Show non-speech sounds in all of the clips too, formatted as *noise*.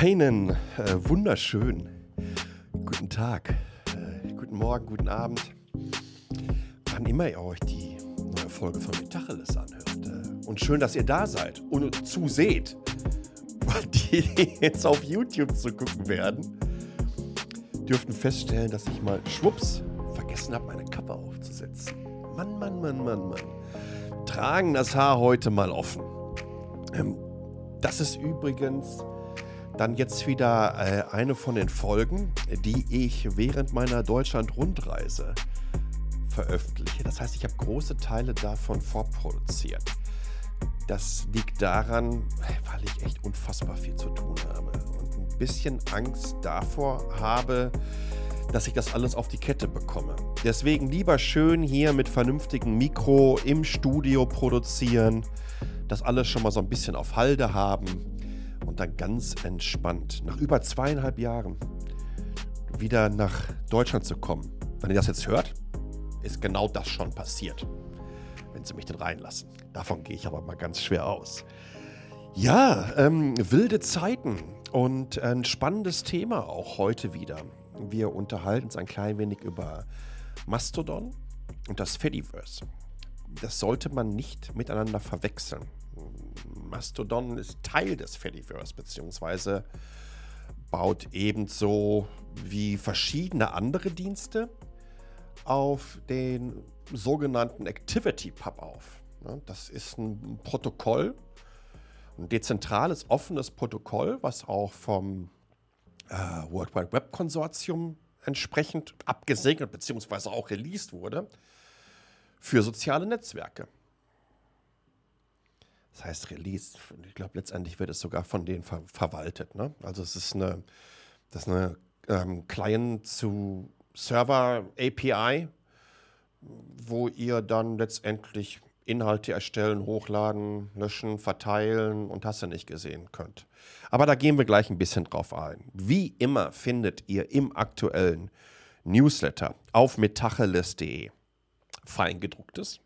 Einen äh, wunderschönen guten Tag, äh, guten Morgen, guten Abend. Wann immer ihr euch die neue Folge von Metacheles anhört. Äh, und schön, dass ihr da seid und zuseht. *laughs* Die, die jetzt auf YouTube zu gucken werden, dürften feststellen, dass ich mal schwupps vergessen habe, meine Kappe aufzusetzen. Mann, Mann, Mann, Mann, Mann. Tragen das Haar heute mal offen. Ähm, das ist übrigens dann jetzt wieder äh, eine von den Folgen, die ich während meiner Deutschland-Rundreise veröffentliche. Das heißt, ich habe große Teile davon vorproduziert. Das liegt daran, weil ich echt unfassbar viel zu tun habe und ein bisschen Angst davor habe, dass ich das alles auf die Kette bekomme. Deswegen lieber schön hier mit vernünftigem Mikro im Studio produzieren, das alles schon mal so ein bisschen auf Halde haben dann ganz entspannt, nach über zweieinhalb Jahren, wieder nach Deutschland zu kommen. Wenn ihr das jetzt hört, ist genau das schon passiert, wenn sie mich denn reinlassen. Davon gehe ich aber mal ganz schwer aus. Ja, ähm, wilde Zeiten und ein spannendes Thema auch heute wieder. Wir unterhalten uns ein klein wenig über Mastodon und das Fediverse. Das sollte man nicht miteinander verwechseln. Mastodon ist Teil des Fediverse, beziehungsweise baut ebenso wie verschiedene andere Dienste auf den sogenannten Activity Pub auf. Das ist ein Protokoll, ein dezentrales, offenes Protokoll, was auch vom äh, World Wide Web Konsortium entsprechend abgesegnet bzw. auch released wurde für soziale Netzwerke. Das heißt Release. Ich glaube, letztendlich wird es sogar von denen ver verwaltet. Ne? Also es ist eine, das ist eine ähm, Client zu Server API, wo ihr dann letztendlich Inhalte erstellen, hochladen, löschen, verteilen und hast du nicht gesehen könnt. Aber da gehen wir gleich ein bisschen drauf ein. Wie immer findet ihr im aktuellen Newsletter auf metacheles.de Feingedrucktes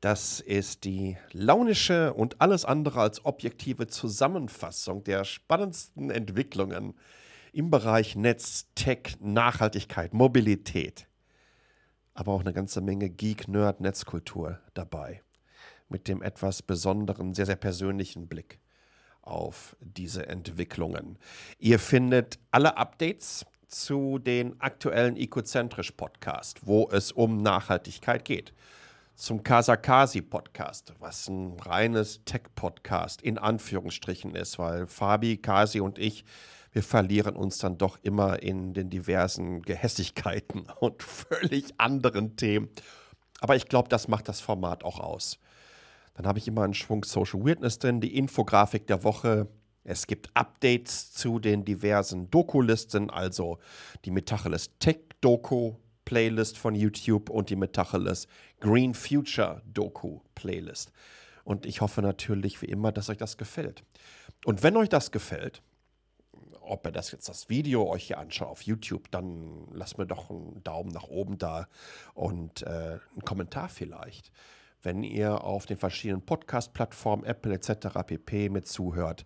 das ist die launische und alles andere als objektive Zusammenfassung der spannendsten Entwicklungen im Bereich Netz, Tech, Nachhaltigkeit, Mobilität. Aber auch eine ganze Menge Geek, Nerd, Netzkultur dabei. Mit dem etwas besonderen, sehr, sehr persönlichen Blick auf diese Entwicklungen. Ihr findet alle Updates zu den aktuellen Ecozentrisch Podcast, wo es um Nachhaltigkeit geht zum Kasakasi Podcast, was ein reines Tech-Podcast in Anführungsstrichen ist, weil Fabi, Kasi und ich, wir verlieren uns dann doch immer in den diversen Gehässigkeiten *laughs* und völlig anderen Themen. Aber ich glaube, das macht das Format auch aus. Dann habe ich immer einen Schwung Social Weirdness drin, die Infografik der Woche. Es gibt Updates zu den diversen Doku-Listen, also die Metacheles Tech-Doku, Playlist von YouTube und die Metacheles Green Future Doku Playlist. Und ich hoffe natürlich wie immer, dass euch das gefällt. Und wenn euch das gefällt, ob ihr das jetzt das Video euch hier anschaut auf YouTube, dann lasst mir doch einen Daumen nach oben da und äh, einen Kommentar vielleicht. Wenn ihr auf den verschiedenen Podcast-Plattformen, Apple etc. pp. mit zuhört,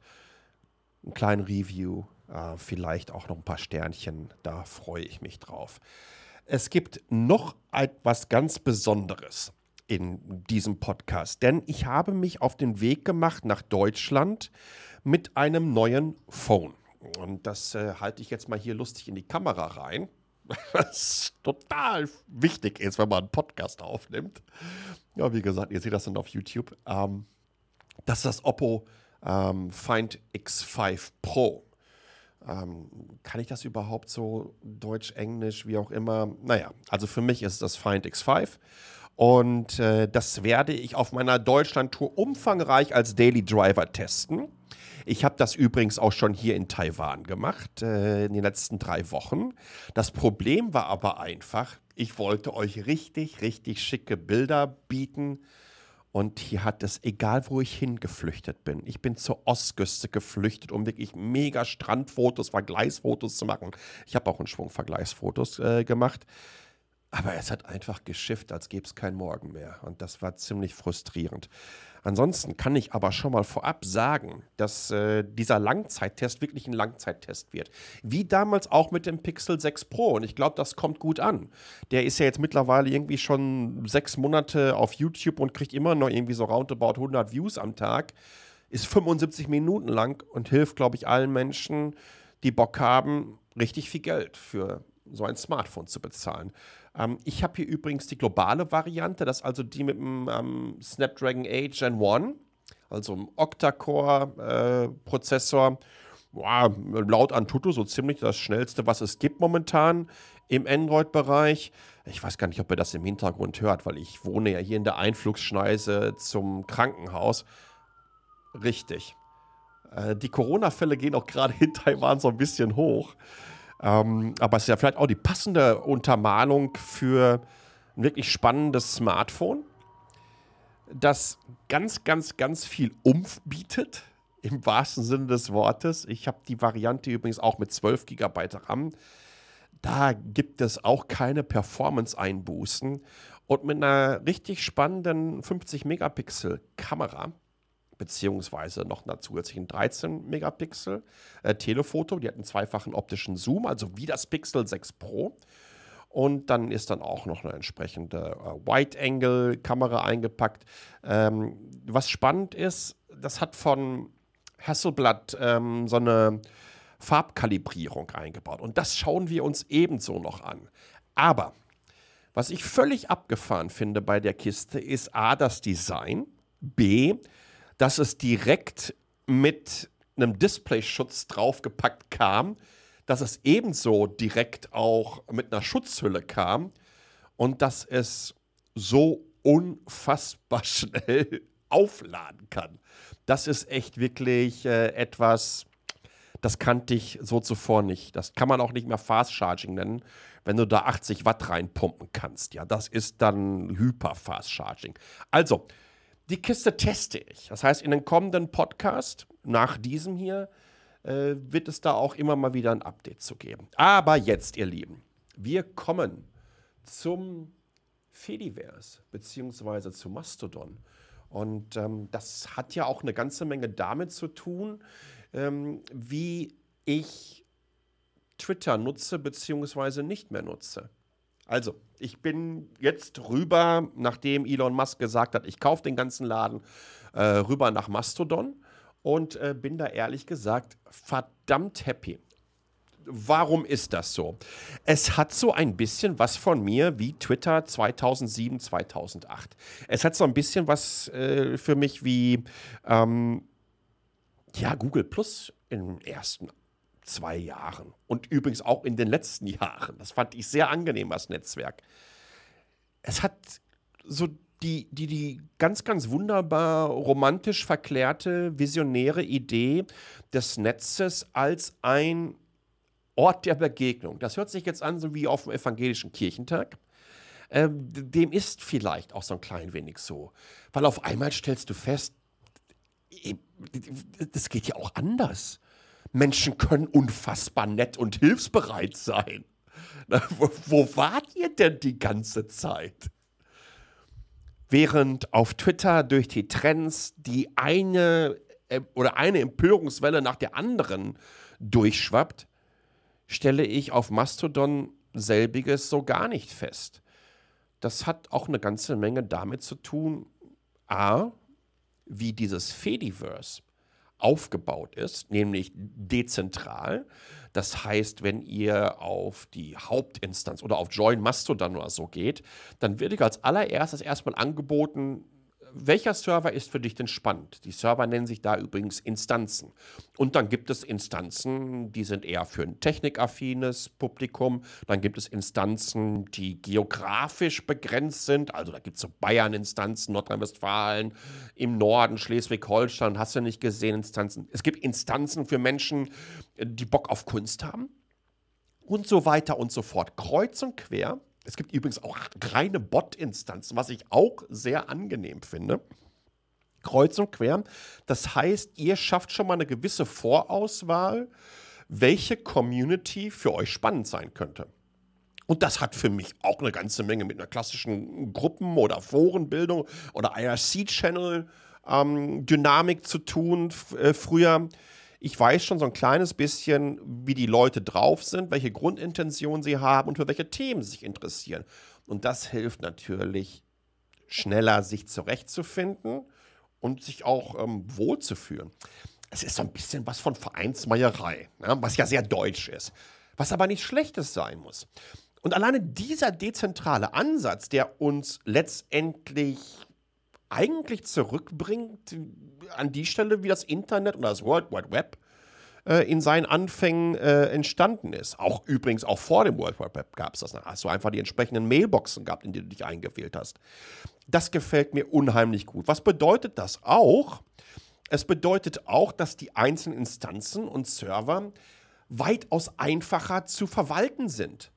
einen kleinen Review, äh, vielleicht auch noch ein paar Sternchen, da freue ich mich drauf. Es gibt noch etwas ganz Besonderes in diesem Podcast, denn ich habe mich auf den Weg gemacht nach Deutschland mit einem neuen Phone. Und das äh, halte ich jetzt mal hier lustig in die Kamera rein, *laughs* was total wichtig ist, wenn man einen Podcast aufnimmt. Ja, wie gesagt, ihr seht das dann auf YouTube. Ähm, das ist das Oppo ähm, Find X5 Pro. Ähm, kann ich das überhaupt so Deutsch, Englisch, wie auch immer? Naja, also für mich ist das Find X5. Und äh, das werde ich auf meiner Deutschland-Tour umfangreich als Daily Driver testen. Ich habe das übrigens auch schon hier in Taiwan gemacht, äh, in den letzten drei Wochen. Das Problem war aber einfach, ich wollte euch richtig, richtig schicke Bilder bieten und hier hat es, egal wo ich hingeflüchtet bin, ich bin zur Ostküste geflüchtet, um wirklich mega Strandfotos, Vergleichsfotos zu machen. Ich habe auch einen Schwung Vergleichsfotos äh, gemacht. Aber es hat einfach geschifft, als gäbe es kein Morgen mehr. Und das war ziemlich frustrierend. Ansonsten kann ich aber schon mal vorab sagen, dass äh, dieser Langzeittest wirklich ein Langzeittest wird. Wie damals auch mit dem Pixel 6 Pro. Und ich glaube, das kommt gut an. Der ist ja jetzt mittlerweile irgendwie schon sechs Monate auf YouTube und kriegt immer noch irgendwie so roundabout 100 Views am Tag. Ist 75 Minuten lang und hilft, glaube ich, allen Menschen, die Bock haben, richtig viel Geld für so ein Smartphone zu bezahlen. Ähm, ich habe hier übrigens die globale Variante, das ist also die mit dem ähm, Snapdragon 8 Gen 1, also ein Octa-Core-Prozessor. Äh, wow, laut Antutu so ziemlich das schnellste, was es gibt momentan im Android-Bereich. Ich weiß gar nicht, ob ihr das im Hintergrund hört, weil ich wohne ja hier in der Einflugsschneise zum Krankenhaus. Richtig. Äh, die Corona-Fälle gehen auch gerade in Taiwan so ein bisschen hoch. Ähm, aber es ist ja vielleicht auch die passende Untermalung für ein wirklich spannendes Smartphone, das ganz, ganz, ganz viel Umf bietet, im wahrsten Sinne des Wortes. Ich habe die Variante übrigens auch mit 12 GB RAM. Da gibt es auch keine Performance-Einbußen. Und mit einer richtig spannenden 50-Megapixel-Kamera beziehungsweise noch einer zusätzlichen 13 Megapixel äh, Telefoto. Die hat einen zweifachen optischen Zoom, also wie das Pixel 6 Pro. Und dann ist dann auch noch eine entsprechende äh, Wide-Angle-Kamera eingepackt. Ähm, was spannend ist, das hat von Hasselblad ähm, so eine Farbkalibrierung eingebaut. Und das schauen wir uns ebenso noch an. Aber was ich völlig abgefahren finde bei der Kiste ist A, das Design, B, dass es direkt mit einem Displayschutz draufgepackt kam, dass es ebenso direkt auch mit einer Schutzhülle kam und dass es so unfassbar *laughs* schnell aufladen kann. Das ist echt wirklich äh, etwas, das kannte ich so zuvor nicht. Das kann man auch nicht mehr Fast Charging nennen, wenn du da 80 Watt reinpumpen kannst. Ja, das ist dann Hyper Fast Charging. Also, die Kiste teste ich. Das heißt, in den kommenden Podcast, nach diesem hier, äh, wird es da auch immer mal wieder ein Update zu geben. Aber jetzt, ihr Lieben, wir kommen zum Fediverse, beziehungsweise zu Mastodon. Und ähm, das hat ja auch eine ganze Menge damit zu tun, ähm, wie ich Twitter nutze, beziehungsweise nicht mehr nutze. Also, ich bin jetzt rüber, nachdem Elon Musk gesagt hat, ich kaufe den ganzen Laden, äh, rüber nach Mastodon und äh, bin da ehrlich gesagt verdammt happy. Warum ist das so? Es hat so ein bisschen was von mir wie Twitter 2007, 2008. Es hat so ein bisschen was äh, für mich wie ähm, ja, Google Plus im ersten zwei Jahren und übrigens auch in den letzten Jahren. Das fand ich sehr angenehm als Netzwerk. Es hat so die, die, die ganz, ganz wunderbar romantisch verklärte, visionäre Idee des Netzes als ein Ort der Begegnung. Das hört sich jetzt an, so wie auf dem evangelischen Kirchentag. Ähm, dem ist vielleicht auch so ein klein wenig so. Weil auf einmal stellst du fest, das geht ja auch anders. Menschen können unfassbar nett und hilfsbereit sein. wo, wo wart ihr denn die ganze Zeit? Während auf Twitter durch die Trends die eine äh, oder eine Empörungswelle nach der anderen durchschwappt, stelle ich auf Mastodon selbiges so gar nicht fest. Das hat auch eine ganze Menge damit zu tun, a, wie dieses Fediverse aufgebaut ist, nämlich dezentral. Das heißt, wenn ihr auf die Hauptinstanz oder auf Join Mastodon oder so geht, dann wird euch als allererstes erstmal angeboten, welcher Server ist für dich denn spannend? Die Server nennen sich da übrigens Instanzen. Und dann gibt es Instanzen, die sind eher für ein technikaffines Publikum. Dann gibt es Instanzen, die geografisch begrenzt sind. Also da gibt es so Bayern-Instanzen, Nordrhein-Westfalen, im Norden, Schleswig-Holstein, hast du nicht gesehen, Instanzen. Es gibt Instanzen für Menschen, die Bock auf Kunst haben. Und so weiter und so fort. Kreuz und quer es gibt übrigens auch reine Bot-Instanzen, was ich auch sehr angenehm finde. Kreuz und quer. Das heißt, ihr schafft schon mal eine gewisse Vorauswahl, welche Community für euch spannend sein könnte. Und das hat für mich auch eine ganze Menge mit einer klassischen Gruppen- oder Forenbildung oder IRC-Channel-Dynamik ähm, zu tun. Äh, früher, ich weiß schon so ein kleines bisschen, wie die Leute drauf sind, welche Grundintentionen sie haben und für welche Themen sie sich interessieren. Und das hilft natürlich, schneller sich zurechtzufinden und sich auch ähm, wohlzufühlen. Es ist so ein bisschen was von Vereinsmeierei, ne? was ja sehr deutsch ist, was aber nicht Schlechtes sein muss. Und alleine dieser dezentrale Ansatz, der uns letztendlich eigentlich zurückbringt an die Stelle, wie das Internet und das World Wide Web äh, in seinen Anfängen äh, entstanden ist. Auch übrigens auch vor dem World Wide Web gab es das. Hast du einfach die entsprechenden Mailboxen gehabt, in die du dich eingewählt hast. Das gefällt mir unheimlich gut. Was bedeutet das auch? Es bedeutet auch, dass die einzelnen Instanzen und Server weitaus einfacher zu verwalten sind.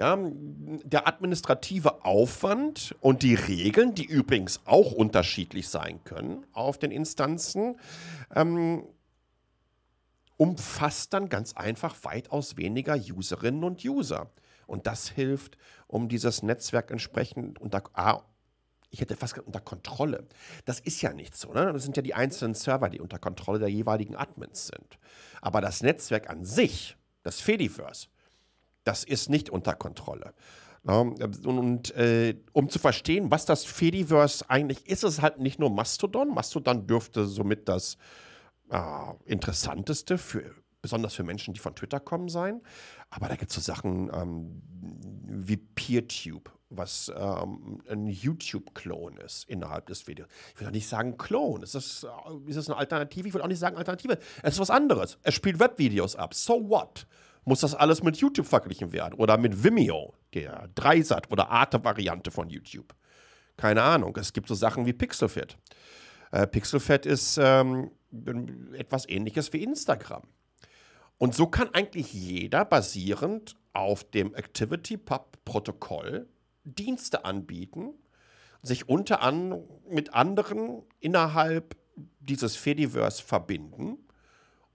Ja, der administrative Aufwand und die Regeln, die übrigens auch unterschiedlich sein können auf den Instanzen, ähm, umfasst dann ganz einfach weitaus weniger Userinnen und User. Und das hilft, um dieses Netzwerk entsprechend unter, A, ich hätte fast unter Kontrolle. Das ist ja nicht so. Ne? Das sind ja die einzelnen Server, die unter Kontrolle der jeweiligen Admins sind. Aber das Netzwerk an sich, das Fediverse, das ist nicht unter Kontrolle. Und, und äh, um zu verstehen, was das Fediverse eigentlich ist, ist es halt nicht nur Mastodon. Mastodon dürfte somit das äh, interessanteste für besonders für Menschen, die von Twitter kommen, sein. Aber da gibt es so Sachen ähm, wie PeerTube was ähm, ein YouTube-Klon ist innerhalb des Videos. Ich will doch nicht sagen Klon. Ist das, ist das eine Alternative? Ich will auch nicht sagen Alternative. Es ist was anderes. Es spielt Webvideos ab. So what? Muss das alles mit YouTube verglichen werden? Oder mit Vimeo, der Dreisat- oder Arte-Variante von YouTube? Keine Ahnung. Es gibt so Sachen wie Pixelfed. Äh, Pixelfed ist ähm, etwas ähnliches wie Instagram. Und so kann eigentlich jeder basierend auf dem ActivityPub-Protokoll Dienste anbieten, sich unter anderem mit anderen innerhalb dieses Fediverse verbinden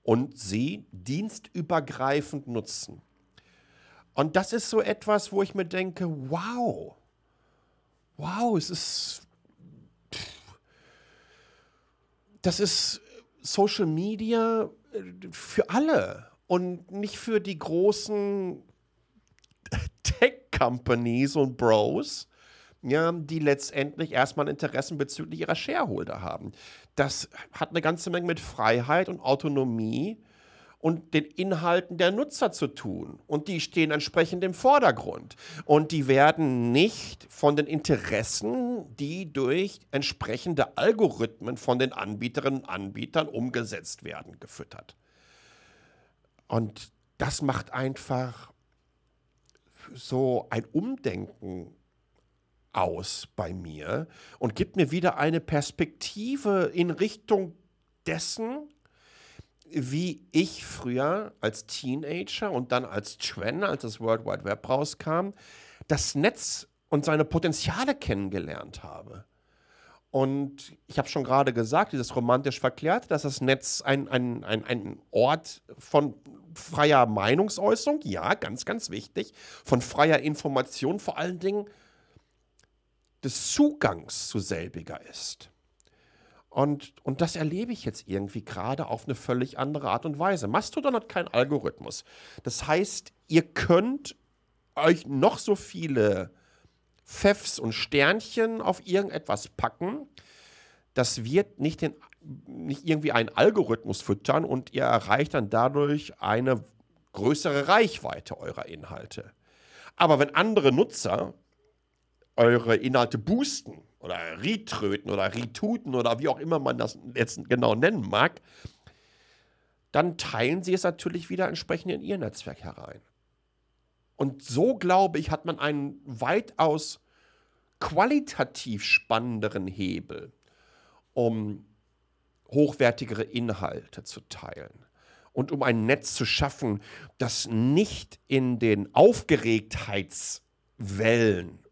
und sie dienstübergreifend nutzen. Und das ist so etwas, wo ich mir denke, wow, wow, es ist, das ist Social Media äh, für alle und nicht für die großen *laughs* Tech-Companies und Bros, ja, die letztendlich erstmal Interessen bezüglich ihrer Shareholder haben. Das hat eine ganze Menge mit Freiheit und Autonomie und den Inhalten der Nutzer zu tun. Und die stehen entsprechend im Vordergrund. Und die werden nicht von den Interessen, die durch entsprechende Algorithmen von den Anbieterinnen und Anbietern umgesetzt werden, gefüttert. Und das macht einfach so ein Umdenken aus bei mir und gibt mir wieder eine Perspektive in Richtung dessen, wie ich früher als Teenager und dann als Twen, als das World Wide Web rauskam, das Netz und seine Potenziale kennengelernt habe. Und ich habe schon gerade gesagt, dieses romantisch verklärt, dass das Netz ein, ein, ein, ein Ort von freier Meinungsäußerung, ja, ganz, ganz wichtig, von freier Information, vor allen Dingen des Zugangs zu selbiger ist. Und, und das erlebe ich jetzt irgendwie gerade auf eine völlig andere Art und Weise. Mastodon hat keinen Algorithmus. Das heißt, ihr könnt euch noch so viele Pfeffs und Sternchen auf irgendetwas packen. Das wird nicht, den, nicht irgendwie einen Algorithmus füttern und ihr erreicht dann dadurch eine größere Reichweite eurer Inhalte. Aber wenn andere Nutzer eure Inhalte boosten oder retröten oder retuten oder wie auch immer man das jetzt genau nennen mag, dann teilen sie es natürlich wieder entsprechend in ihr Netzwerk herein. Und so, glaube ich, hat man einen weitaus qualitativ spannenderen Hebel, um hochwertigere Inhalte zu teilen und um ein Netz zu schaffen, das nicht in den Aufgeregtheitswellen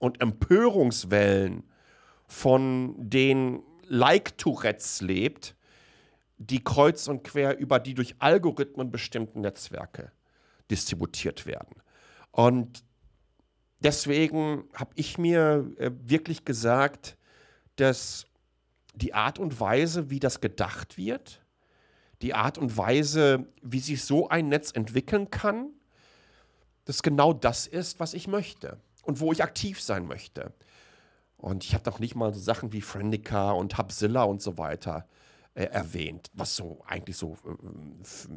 und Empörungswellen von den Like-Tourettes lebt, die kreuz und quer über die durch Algorithmen bestimmten Netzwerke distributiert werden. Und deswegen habe ich mir äh, wirklich gesagt, dass die Art und Weise, wie das gedacht wird, die Art und Weise, wie sich so ein Netz entwickeln kann, das genau das ist, was ich möchte und wo ich aktiv sein möchte. Und ich habe noch nicht mal so Sachen wie Friendica und Hubzilla und so weiter äh, erwähnt, was so eigentlich so äh,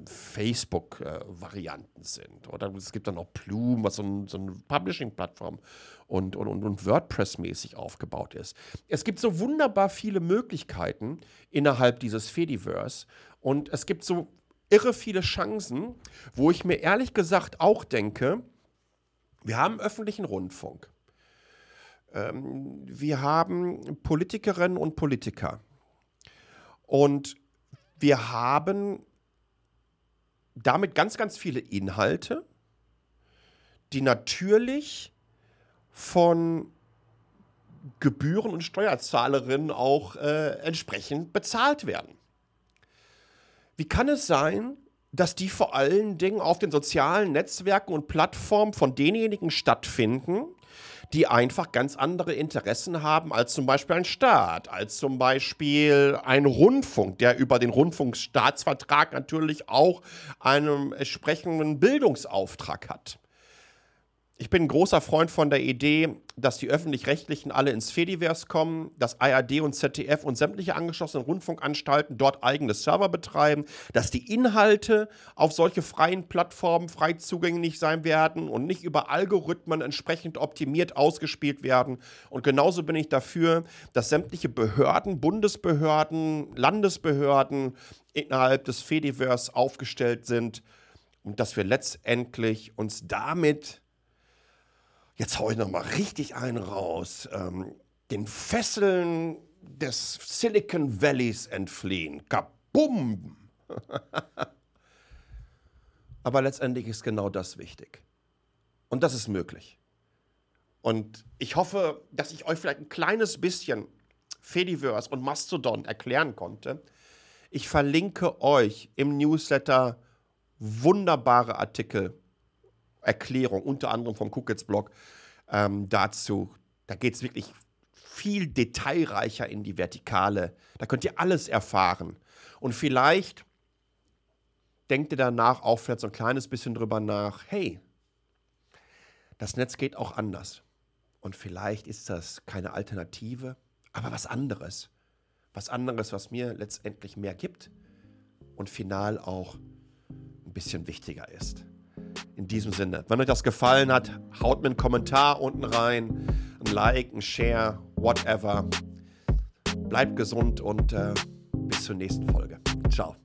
Facebook-Varianten äh, sind. Oder es gibt dann auch Plume, was so, ein, so eine Publishing-Plattform und, und, und WordPress-mäßig aufgebaut ist. Es gibt so wunderbar viele Möglichkeiten innerhalb dieses Fediverse und es gibt so irre viele Chancen, wo ich mir ehrlich gesagt auch denke, wir haben öffentlichen Rundfunk. Ähm, wir haben Politikerinnen und Politiker. Und wir haben damit ganz, ganz viele Inhalte, die natürlich von Gebühren und Steuerzahlerinnen auch äh, entsprechend bezahlt werden. Wie kann es sein, dass die vor allen Dingen auf den sozialen Netzwerken und Plattformen von denjenigen stattfinden, die einfach ganz andere Interessen haben als zum Beispiel ein Staat, als zum Beispiel ein Rundfunk, der über den Rundfunkstaatsvertrag natürlich auch einen entsprechenden Bildungsauftrag hat. Ich bin ein großer Freund von der Idee, dass die öffentlich-rechtlichen alle ins Fediverse kommen, dass ARD und ZDF und sämtliche angeschlossenen Rundfunkanstalten dort eigene Server betreiben, dass die Inhalte auf solche freien Plattformen frei zugänglich sein werden und nicht über Algorithmen entsprechend optimiert ausgespielt werden. Und genauso bin ich dafür, dass sämtliche Behörden, Bundesbehörden, Landesbehörden innerhalb des Fediverse aufgestellt sind und dass wir letztendlich uns damit jetzt haue ich nochmal richtig einen raus, ähm, den Fesseln des Silicon Valleys entfliehen. Kabum! *laughs* Aber letztendlich ist genau das wichtig. Und das ist möglich. Und ich hoffe, dass ich euch vielleicht ein kleines bisschen Fediverse und Mastodon erklären konnte. Ich verlinke euch im Newsletter wunderbare Artikel Erklärung, unter anderem vom Cookits-Blog ähm, dazu. Da geht es wirklich viel detailreicher in die Vertikale. Da könnt ihr alles erfahren. Und vielleicht denkt ihr danach auch vielleicht so ein kleines bisschen drüber nach, hey, das Netz geht auch anders. Und vielleicht ist das keine Alternative, aber was anderes. Was anderes, was mir letztendlich mehr gibt und final auch ein bisschen wichtiger ist. In diesem Sinne, wenn euch das gefallen hat, haut mir einen Kommentar unten rein, ein Like, ein Share, whatever. Bleibt gesund und äh, bis zur nächsten Folge. Ciao.